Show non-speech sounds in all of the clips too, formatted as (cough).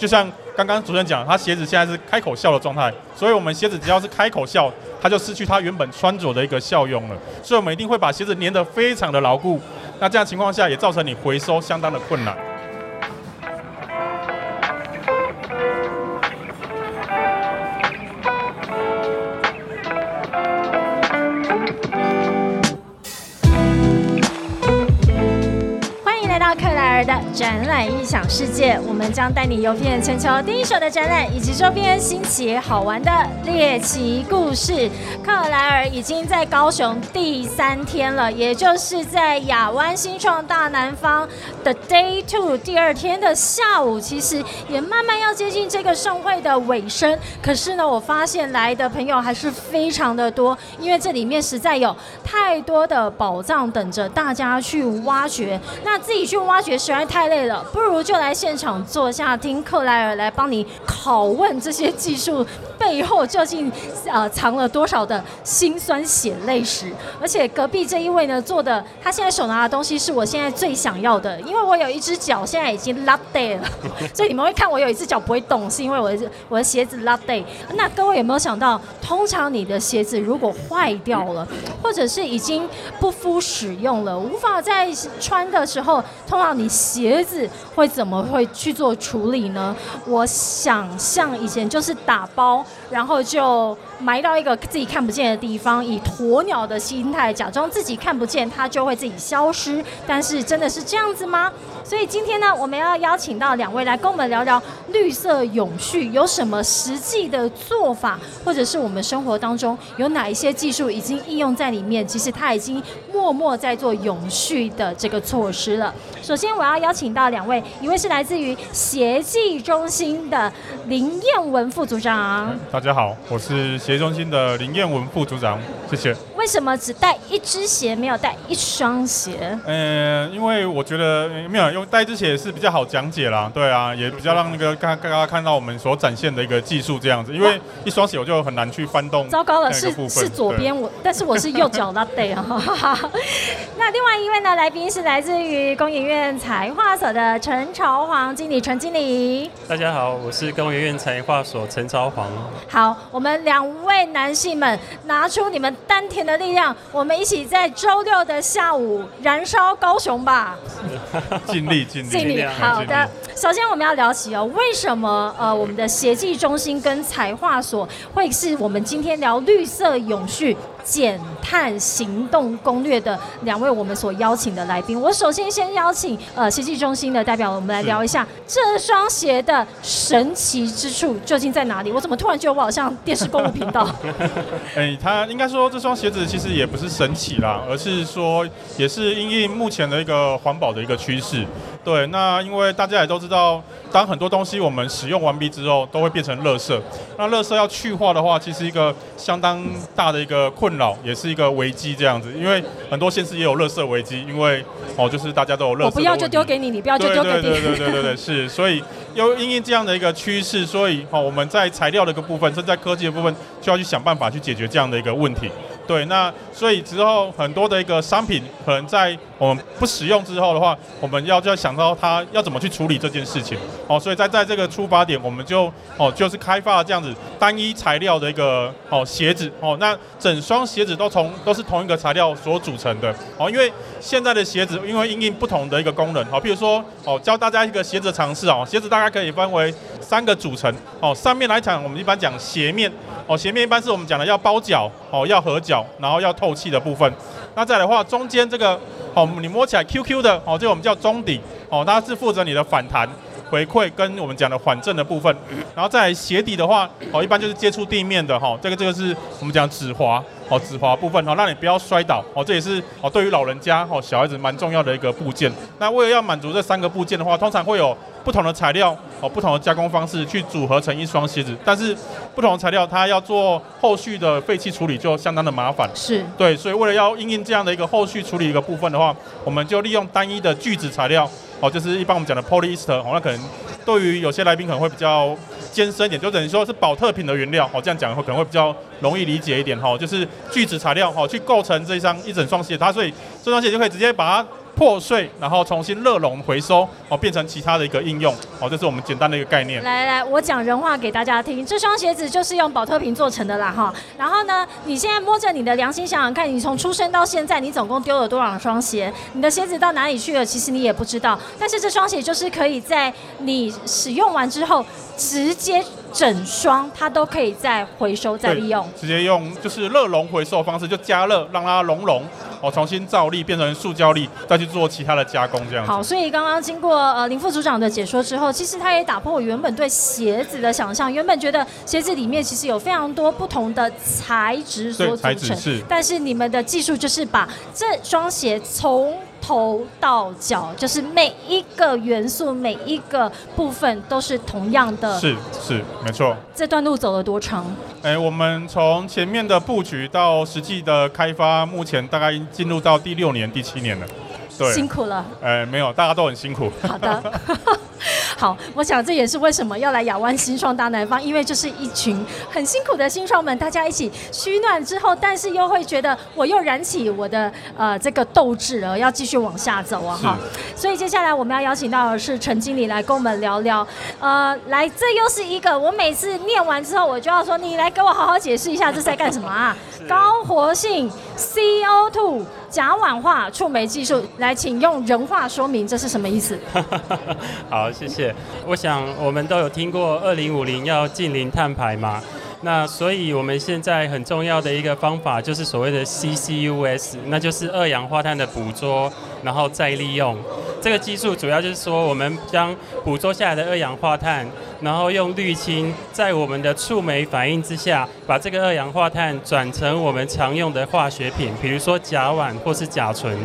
就像刚刚主任讲，他鞋子现在是开口笑的状态，所以我们鞋子只要是开口笑，它就失去它原本穿着的一个效用了。所以我们一定会把鞋子粘得非常的牢固。那这样情况下也造成你回收相当的困难。览异想世界，我们将带你游遍全球第一手的展览以及周边新奇好玩的猎奇故事。克莱尔已经在高雄第三天了，也就是在亚湾新创大南方的 Day Two 第二天的下午，其实也慢慢要接近这个盛会的尾声。可是呢，我发现来的朋友还是非常的多，因为这里面实在有太多的宝藏等着大家去挖掘。那自己去挖掘实在太累了，不如就来现场坐下，听克莱尔来帮你拷问这些技术背后究竟呃藏了多少的辛酸血泪史。而且隔壁这一位呢，做的他现在手拿的东西是我现在最想要的，因为我有一只脚现在已经 lock day 了，所以你们会看我有一只脚不会动，是因为我的我的鞋子 lock day。那各位有没有想到，通常你的鞋子如果坏掉了，或者是已经不敷使用了，无法再穿的时候，通常你鞋子会怎么会去做处理呢？我想象以前就是打包，然后就埋到一个自己看不见的地方，以鸵鸟的心态假装自己看不见，它就会自己消失。但是真的是这样子吗？所以今天呢，我们要邀请到两位来跟我们聊聊绿色永续有什么实际的做法，或者是我们生活当中有哪一些技术已经应用在里面，其实它已经默默在做永续的这个措施了。首先，我要邀请到两位，一位是来自于协技中心的林彦文副组长。大家好，我是协中心的林彦文副组长，谢谢。为什么只带一只鞋，没有带一双鞋？嗯，因为我觉得没有用带一只鞋是比较好讲解啦，对啊，也比较让那个刚刚看到我们所展现的一个技术这样子。因为一双鞋我就很难去翻动。糟糕了，是是左边我，但是我是右脚拉对啊。(laughs) 那另外一位呢，来宾是来自于工研院财化所的陈朝煌经理，陈经理。大家好，我是工研院财化所陈朝煌。好，我们两位男性们拿出你们丹田的力量，我们一起在周六的下午燃烧高雄吧。尽力尽力尽力。好的，首先我们要聊起哦，为什么呃我们的协技中心跟财化所会是我们今天聊绿色永续？减碳行动攻略的两位我们所邀请的来宾，我首先先邀请呃奇迹中心的代表，我们来聊一下这双鞋的神奇之处究竟在哪里？我怎么突然觉得我好像电视购物频道？(laughs) 哎，他应该说这双鞋子其实也不是神奇啦，而是说也是因应目前的一个环保的一个趋势。对，那因为大家也都知道，当很多东西我们使用完毕之后，都会变成垃圾。那垃圾要去化的话，其实一个相当大的一个困扰，也是一个危机这样子。因为很多县市也有垃圾危机，因为哦，就是大家都有垃圾。我不要就丢给你，你不要就丢给你。对对对对对对，是。所以又因应这样的一个趋势，所以哦，我们在材料的一个部分，甚至在科技的部分，就要去想办法去解决这样的一个问题。对，那所以之后很多的一个商品，可能在我们不使用之后的话，我们要就要想到它要怎么去处理这件事情。哦，所以在在这个出发点，我们就哦就是开发了这样子单一材料的一个哦鞋子哦，那整双鞋子都从都是同一个材料所组成的。哦，因为现在的鞋子因为因应不同的一个功能，好，譬如说哦教大家一个鞋子尝试哦，鞋子大概可以分为三个组成。哦，上面来讲我们一般讲鞋面。哦，鞋面一般是我们讲的要包脚，哦，要合脚，然后要透气的部分。那再来的话，中间这个，哦，你摸起来 Q Q 的，哦，这个我们叫中底，哦，它是负责你的反弹、回馈跟我们讲的缓震的部分。然后在鞋底的话，哦，一般就是接触地面的，哈，这个这个是我们讲止滑，哦，止滑部分，哦，让你不要摔倒，哦，这也是哦，对于老人家，哦，小孩子蛮重要的一个部件。那为了要满足这三个部件的话，通常会有。不同的材料哦，不同的加工方式去组合成一双鞋子，但是不同的材料它要做后续的废弃处理就相当的麻烦。是对，所以为了要应用这样的一个后续处理一个部分的话，我们就利用单一的聚酯材料哦，就是一般我们讲的 polyester 哦，那可能对于有些来宾可能会比较尖深一点，就等于说是保特品的原料哦，这样讲的话可能会比较容易理解一点哈，就是聚酯材料哦去构成这一双一整双鞋，它所以这双鞋就可以直接把它。破碎，然后重新热熔回收，哦，变成其他的一个应用，哦，这是我们简单的一个概念。来来来，我讲人话给大家听。这双鞋子就是用保特瓶做成的啦，哈。然后呢，你现在摸着你的良心想想看，你从出生到现在，你总共丢了多少双鞋？你的鞋子到哪里去了？其实你也不知道。但是这双鞋就是可以在你使用完之后，直接整双它都可以再回收再利用。直接用就是热熔回收的方式，就加热让它熔融，哦，重新造粒变成塑胶粒，再去做其他的加工，这样子。好，所以刚刚经过呃林副组长的解说之后，其实他也打破我原本对鞋子的想象。原本觉得鞋子里面其实有非常多不同的材质所组成，质是但是你们的技术就是把这双鞋从头到脚，就是每一个元素、每一个部分都是同样的。是是没错。这段路走了多长？哎，我们从前面的布局到实际的开发，目前大概进入到第六年、第七年了。对，辛苦了。哎，没有，大家都很辛苦。好的，(laughs) 好，我想这也是为什么要来亚湾新创大南方，因为就是一群很辛苦的新创们，大家一起取暖之后，但是又会觉得我又燃起我的呃这个斗志了，要继续往下走啊哈。所以接下来我们要邀请到的是陈经理来跟我们聊聊，呃，来，这又是一个我每次念完之后，我就要说你来给我好好解释一下这是在干什么啊？高活性 CO2 甲烷化触媒技术，来，请用人话说明这是什么意思？(laughs) 好，谢谢。我想我们都有听过二零五零要近零碳排嘛，那所以我们现在很重要的一个方法就是所谓的 CCUS，那就是二氧化碳的捕捉，然后再利用。这个技术主要就是说，我们将捕捉下来的二氧化碳，然后用滤清，在我们的触媒反应之下，把这个二氧化碳转成我们常用的化学品，比如说甲烷或是甲醇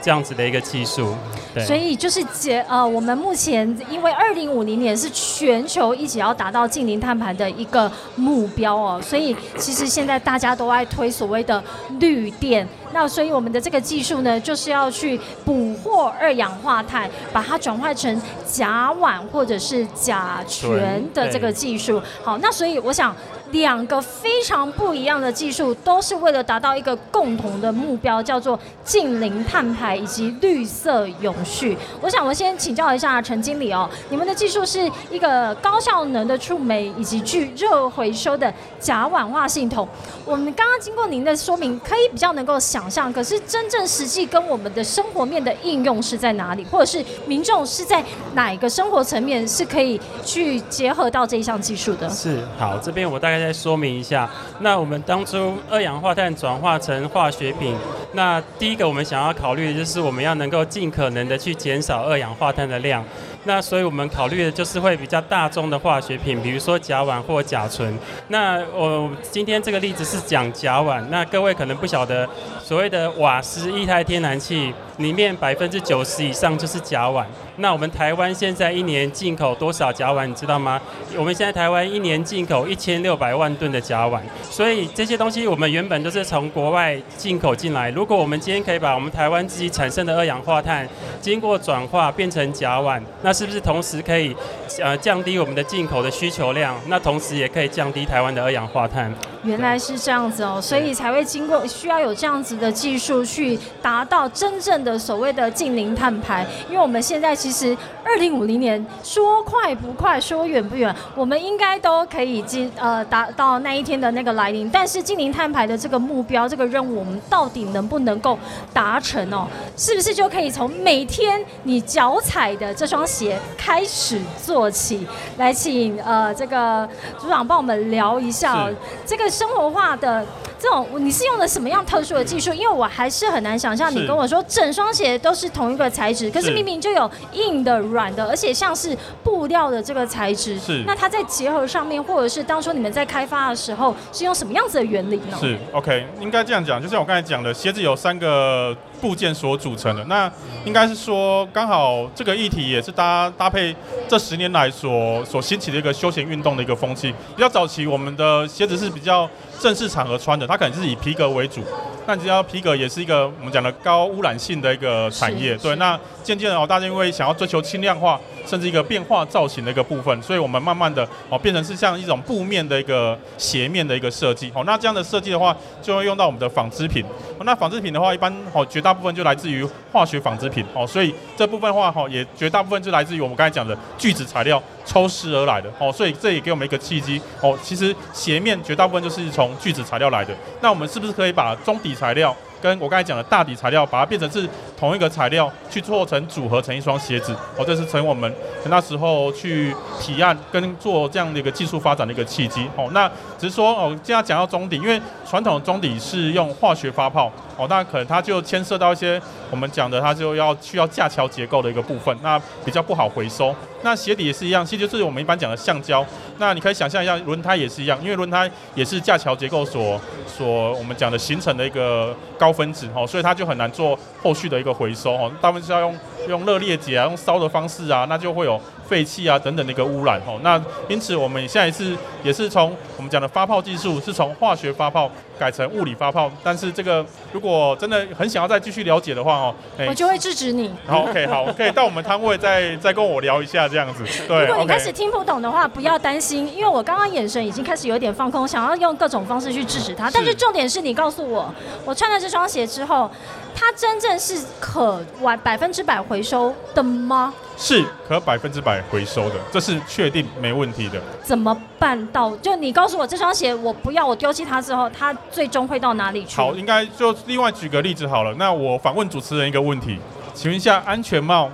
这样子的一个技术。对。所以就是解呃，我们目前因为二零五零年是全球一起要达到近零碳排的一个目标哦，所以其实现在大家都在推所谓的绿电。那所以我们的这个技术呢，就是要去捕获二氧化碳，把它转化成甲烷或者是甲醛的这个技术。好，那所以我想。两个非常不一样的技术，都是为了达到一个共同的目标，叫做近零碳排以及绿色永续。我想我先请教一下陈经理哦，你们的技术是一个高效能的触媒以及具热回收的甲烷化系统。我们刚刚经过您的说明，可以比较能够想象，可是真正实际跟我们的生活面的应用是在哪里，或者是民众是在哪一个生活层面是可以去结合到这一项技术的？是好，这边我大概再说明一下。那我们当初二氧化碳转化成化学品，那第一个我们想要考虑的就是我们要能够尽可能的去减少二氧化碳的量。那所以我们考虑的就是会比较大宗的化学品，比如说甲烷或甲醇。那我今天这个例子是讲甲烷，那各位可能不晓得，所谓的瓦斯一台天然气里面百分之九十以上就是甲烷。那我们台湾现在一年进口多少甲烷，你知道吗？我们现在台湾一年进口一千六百万吨的甲烷，所以这些东西我们原本都是从国外进口进来。如果我们今天可以把我们台湾自己产生的二氧化碳经过转化变成甲烷，那是不是同时可以呃降低我们的进口的需求量？那同时也可以降低台湾的二氧化碳。原来是这样子哦，所以才会经过需要有这样子的技术去达到真正的所谓的近零碳排。因为我们现在其实二零五零年说快不快，说远不远，我们应该都可以进呃达到那一天的那个来临。但是近零碳排的这个目标、这个任务，我们到底能不能够达成哦？是不是就可以从每天你脚踩的这双鞋开始做起？来，请呃这个组长帮我们聊一下、哦、这个生活化的这种，你是用的什么样特殊的技术？因为我还是很难想象，你跟我说整双鞋都是同一个材质，可是是明明就有硬的、软的，而且像是布料的这个材质。是那它在结合上面，或者是当初你们在开发的时候，是用什么样子的原理呢？是 OK，应该这样讲，就像我刚才讲的，鞋子有三个部件所组成的。那应该是说，刚好这个议题也是搭搭配这十年来所所兴起的一个休闲运动的一个风气。比较早期，我们的鞋子是比较正式场合穿的。它可能是以皮革为主。那你知道皮革也是一个我们讲的高污染性的一个产业，对。那渐渐的哦，大家因为想要追求轻量化，甚至一个变化造型的一个部分，所以我们慢慢的哦变成是像一种布面的一个斜面的一个设计。哦，那这样的设计的话，就会用到我们的纺织品。哦，那纺织品的话，一般哦绝大部分就来自于化学纺织品。哦，所以这部分的话，哈也绝大部分就来自于我们刚才讲的聚酯材料抽丝而来的。哦，所以这也给我们一个契机。哦，其实斜面绝大部分就是从从聚酯材料来的。那我们是不是可以把中底材料跟我刚才讲的大底材料，把它变成是同一个材料去做成组合成一双鞋子？哦，这是成我们那时候去提案跟做这样的一个技术发展的一个契机。哦，那只是说哦，现在讲到中底，因为传统中底是用化学发泡，哦，那可能它就牵涉到一些我们讲的，它就要需要架桥结构的一个部分，那比较不好回收。那鞋底也是一样，其实就是我们一般讲的橡胶。那你可以想象一下，轮胎也是一样，因为轮胎也是架桥结构所所我们讲的形成的一个高分子哦，所以它就很难做后续的一个回收哦，大部分是要用用热裂解啊，用烧的方式啊，那就会有废气啊等等的一个污染哦。那因此我们现在是也是从我们讲的发泡技术是从化学发泡改成物理发泡，但是这个如果真的很想要再继续了解的话哦，哎我就会制止你。好 OK 好，(laughs) 可以到我们摊位再再跟我聊一下这样子，对如果你开始听不懂的话，不要担心，因为我刚刚眼神已经开始有点放空，想要用各种方式去制止他。但是重点是你告诉我，我穿了这双鞋之后，它真正是可完百分之百回收的吗？是可百分之百回收的，这是确定没问题的。怎么办到？就你告诉我这双鞋我不要，我丢弃它之后，它最终会到哪里去？好，应该就另外举个例子好了。那我反问主持人一个问题，请问一下，安全帽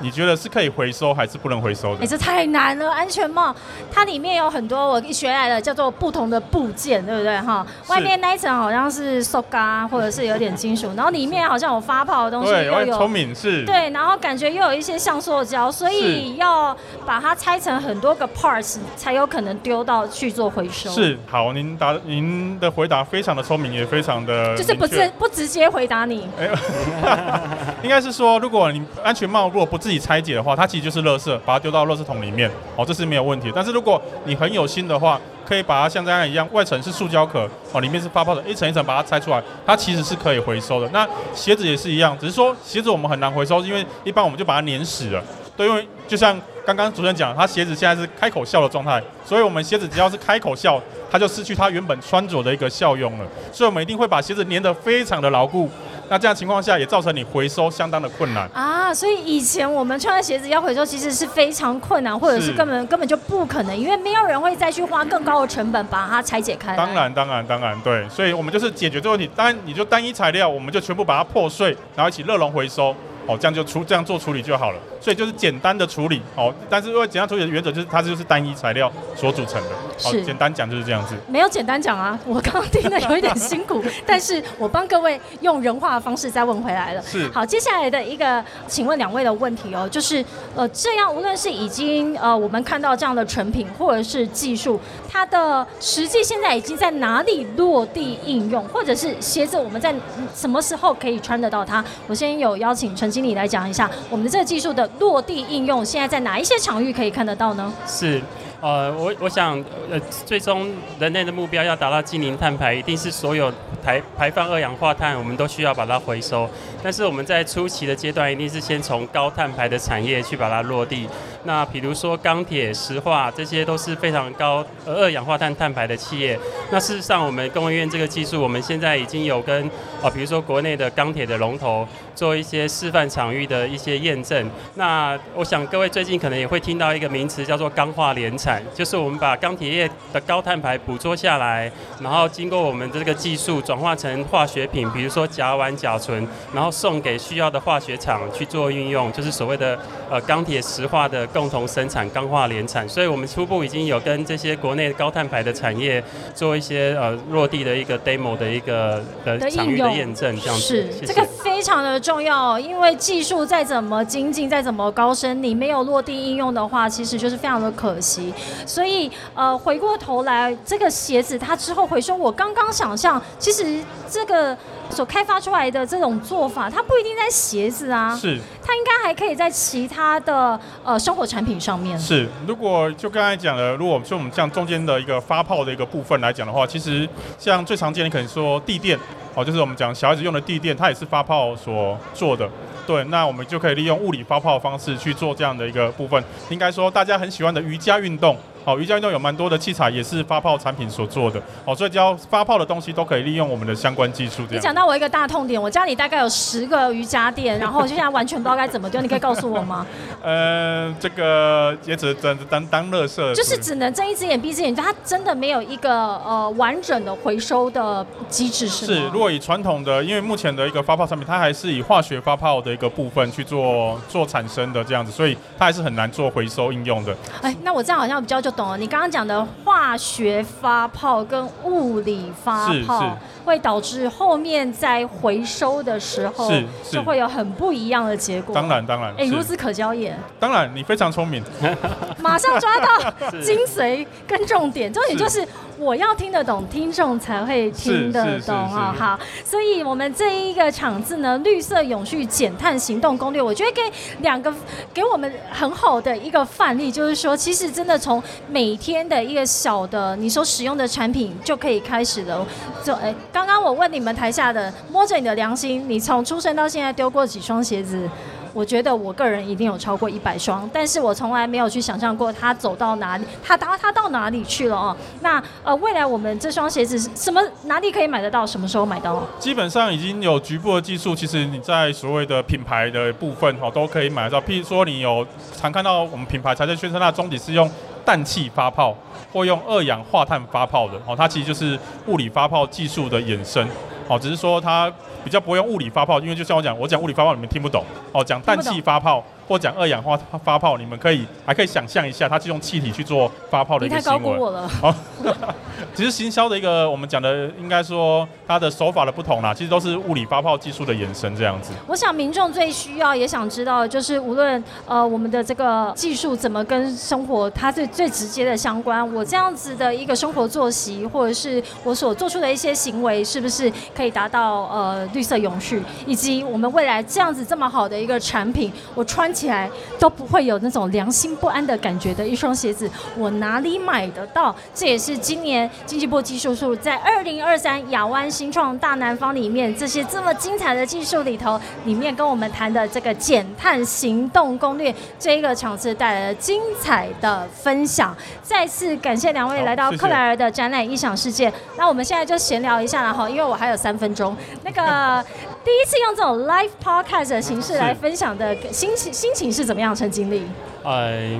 你觉得是可以回收还是不能回收的哎、的？这太难了！安全帽它里面有很多我学来的叫做不同的部件，对不对？哈，外面那一层好像是塑胶或者是有点金属，然后里面好像有发泡的东西，对，又我很聪明是。对，然后感觉又有一些像塑胶，所以要把它拆成很多个 parts 才有可能丢到去做回收。，是好，您答您的回答非常的聪明，也非常的就是不明确直不直接回答你。(laughs) (laughs) (laughs) 哎，应该是说，如果你安全帽如果不自己拆解的话，它其实就是垃圾，把它丢到垃圾桶里面，哦，这是没有问题。但是如果你很有心的话，可以把它像这样一样，外层是塑胶壳，哦，里面是发泡的，一层一层把它拆出来，它其实是可以回收的。那鞋子也是一样，只是说鞋子我们很难回收，因为一般我们就把它粘死了。对，因为就像刚刚主持人讲，他鞋子现在是开口笑的状态，所以我们鞋子只要是开口笑，它就失去它原本穿着的一个效用了。所以我们一定会把鞋子粘得非常的牢固。那这样情况下也造成你回收相当的困难。啊，所以以前我们穿的鞋子要回收，其实是非常困难，或者是是根本根本就不可能，因为没有人会再去花更高的成本把它拆解开。当然，当然，当然，对，所以我们就是解决这个问题。当然，你就单一材料，我们就全部把它破碎，然后一起热熔回收，哦，这样就处这样做处理就好了。所以就是简单的处理，哦，但是因为简单处理的原则就是它就是单一材料所组成的，哦是，简单讲就是这样子。没有简单讲啊，我刚刚听的有一点辛苦，(laughs) 但是我帮各位用人话的方式再问回来了。是好，接下来的一个，请问两位的问题哦，就是呃，这样无论是已经呃我们看到这样的成品，或者是技术，它的实际现在已经在哪里落地应用，或者是鞋子我们在嗯什么时候可以穿得到它？我先有邀请陈经理来讲一下我们的这个技术的落地应用，现在在哪一些场域可以看得到呢？是，呃，我我想，呃，最终人类的目标要达到近零碳排，一定是所有排排放二氧化碳，我们都需要把它回收。但是我们在初期的阶段，一定是先从高碳排的产业去把它落地。那比如说钢铁、石化，这些都是非常高二氧化碳碳排的企业。那事实上，我们工研院这个技术，我们现在已经有跟啊，比如说国内的钢铁的龙头做一些示范场域的一些验证。那我想各位最近可能也会听到一个名词叫做钢化联产，就是我们把钢铁业的高碳排捕捉下来，然后经过我们的这个技术转化成化学品，比如说甲烷、甲醇，然后送给需要的化学厂去做运用，就是所谓的呃钢铁石化的共同生产钢化联产。所以我们初步已经有跟这些国内高碳排的产业做一些呃落地的一个 demo 的一个的的场域的验证，这样子。是谢谢这个非非常的重要哦，因为技术再怎么精进，再怎么高深，你没有落地应用的话，其实就是非常的可惜。所以，呃，回过头来，这个鞋子它之后回收，我刚刚想象，其实这个所开发出来的这种做法，它不一定在鞋子啊，是它应该还可以在其他的呃生活产品上面。是，如果就刚才讲的，如果说我们像中间的一个发泡的一个部分来讲的话，其实像最常见的可能说地垫，哦，就是我们讲小孩子用的地垫，它也是发泡所做的。对，那我们就可以利用物理发泡的方式去做这样的一个部分。应该说大家很喜欢的瑜伽运动，哦，瑜伽运动有蛮多的器材也是发泡产品所做的，哦，所以只要发泡的东西都可以利用我们的相关技术。你讲到我一个大痛点，我家里大概有十个瑜伽垫，然后我现在完全不知道该怎么丢，你可以告诉我吗？(laughs) 呃，这个也只当当当乐色，就是只能睁一只眼闭一只眼，它真的没有一个呃完整的回收的机制是吗？是，如果以传统的，因为目前的一个发泡产品，它还是以化学发泡的一个部分去做做产生的这样子，所以它还是很难做回收应用的。哎，那我这样好像比较就懂了。你刚刚讲的化学发泡跟物理发是泡是，会导致后面在回收的时候是是就会有很不一样的结果。当然，当然，哎，是孺子可教也，当然，你非常聪明。(laughs) (laughs) 马上抓到精髓跟重点，重点就是我要听得懂，听众才会听得懂啊。好，所以我们这一个场次呢，绿色永续减碳行动攻略，我觉得给两个给我们很好的一个范例，就是说，其实真的从每天的一个小的你所使用的产品就可以开始了。就哎，刚刚我问你们台下的，摸着你的良心，你从出生到现在丢过几双鞋子？我觉得我个人一定有超过一百双，但是我从来没有去想象过它走到哪里，它到它到哪里去了哦。那呃，未来我们这双鞋子什么哪里可以买得到？什么时候买到？基本上已经有局部的技术，其实你在所谓的品牌的部分哈都可以买得到。譬如说，你有常看到我们品牌才在宣称那中底是用氮气发泡或用二氧化碳发泡的哦，它其实就是物理发泡技术的衍生。哦，只是说它比较不会用物理发泡，因为就像我讲，我讲物理发泡你们听不懂。哦，讲氮气发泡或讲二氧化发泡，你们可以还可以想象一下，它是用气体去做发泡的你一个行为。太高估我了。(laughs) 哦，(laughs) 其实行销的一个我们讲的，应该说它的手法的不同啦，其实都是物理发泡技术的延伸这样子。我想民众最需要也想知道就是，无论呃我们的这个技术怎么跟生活它最最直接的相关，我这样子的一个生活作息，或者是我所做出的一些行为，是不是可以达到呃绿色永续，以及我们未来这样子这么好的一个产品，我穿起来都不会有那种良心不安的感觉的一双鞋子，我哪里买得到？这也是今年经济部技术处在二零二三亚湾新创大南方里面这些这么精彩的技术里头，里面跟我们谈的这个减碳行动攻略这一个场次带来了精彩的分享。再次感谢两位来到克莱尔的展览异想世界。那我们现在就闲聊一下了哈，因为我还有三分钟。那个第一次用这种 live podcast 的形式来分享的心情心情是怎么样？陈经理？哎，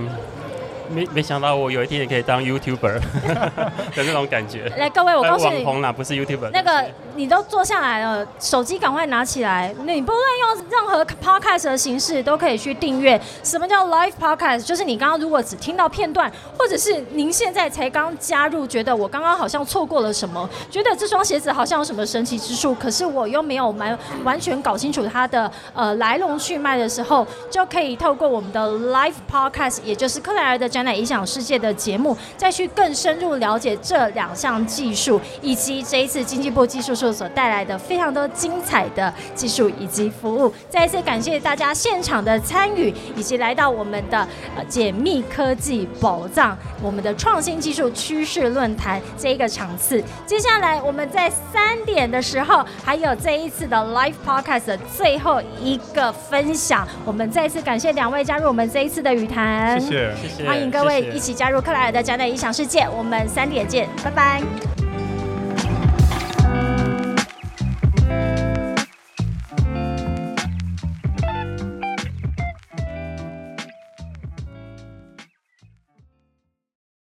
没没想到我有一天也可以当 YouTuber (laughs) 的那种感觉。来，各位，我呃告诉你。网红啦，不是 YouTuber。那个你都坐下来了，手机赶快拿起来。你不论用任何 podcast 的形式，都可以去订阅。什么叫 live podcast？就是你刚刚如果只听到片段，或者是您现在才刚加入，觉得我刚刚好像错过了什么，觉得这双鞋子好像有什么神奇之处，可是我又没有完完全搞清楚它的呃来龙去脉的时候，就可以透过我们的 live podcast，也就是克莱尔的展览影响世界的节目，再去更深入了解这两项技术，以及这一次经济部技术处所带来的非常多精彩的技术以及服务。再一次感谢大家现场的参与，以及来到我们的呃解密科技宝藏，我们的创新技术趋势论坛这一个场次。接下来我们在三点的时候，还有这一次的 live podcast 的最后一个分享。我们再次感谢两位加入我们这一次的语谈，谢谢。谢谢，欢迎各位一起加入克莱尔的展览异想世界。我们三点见，拜拜。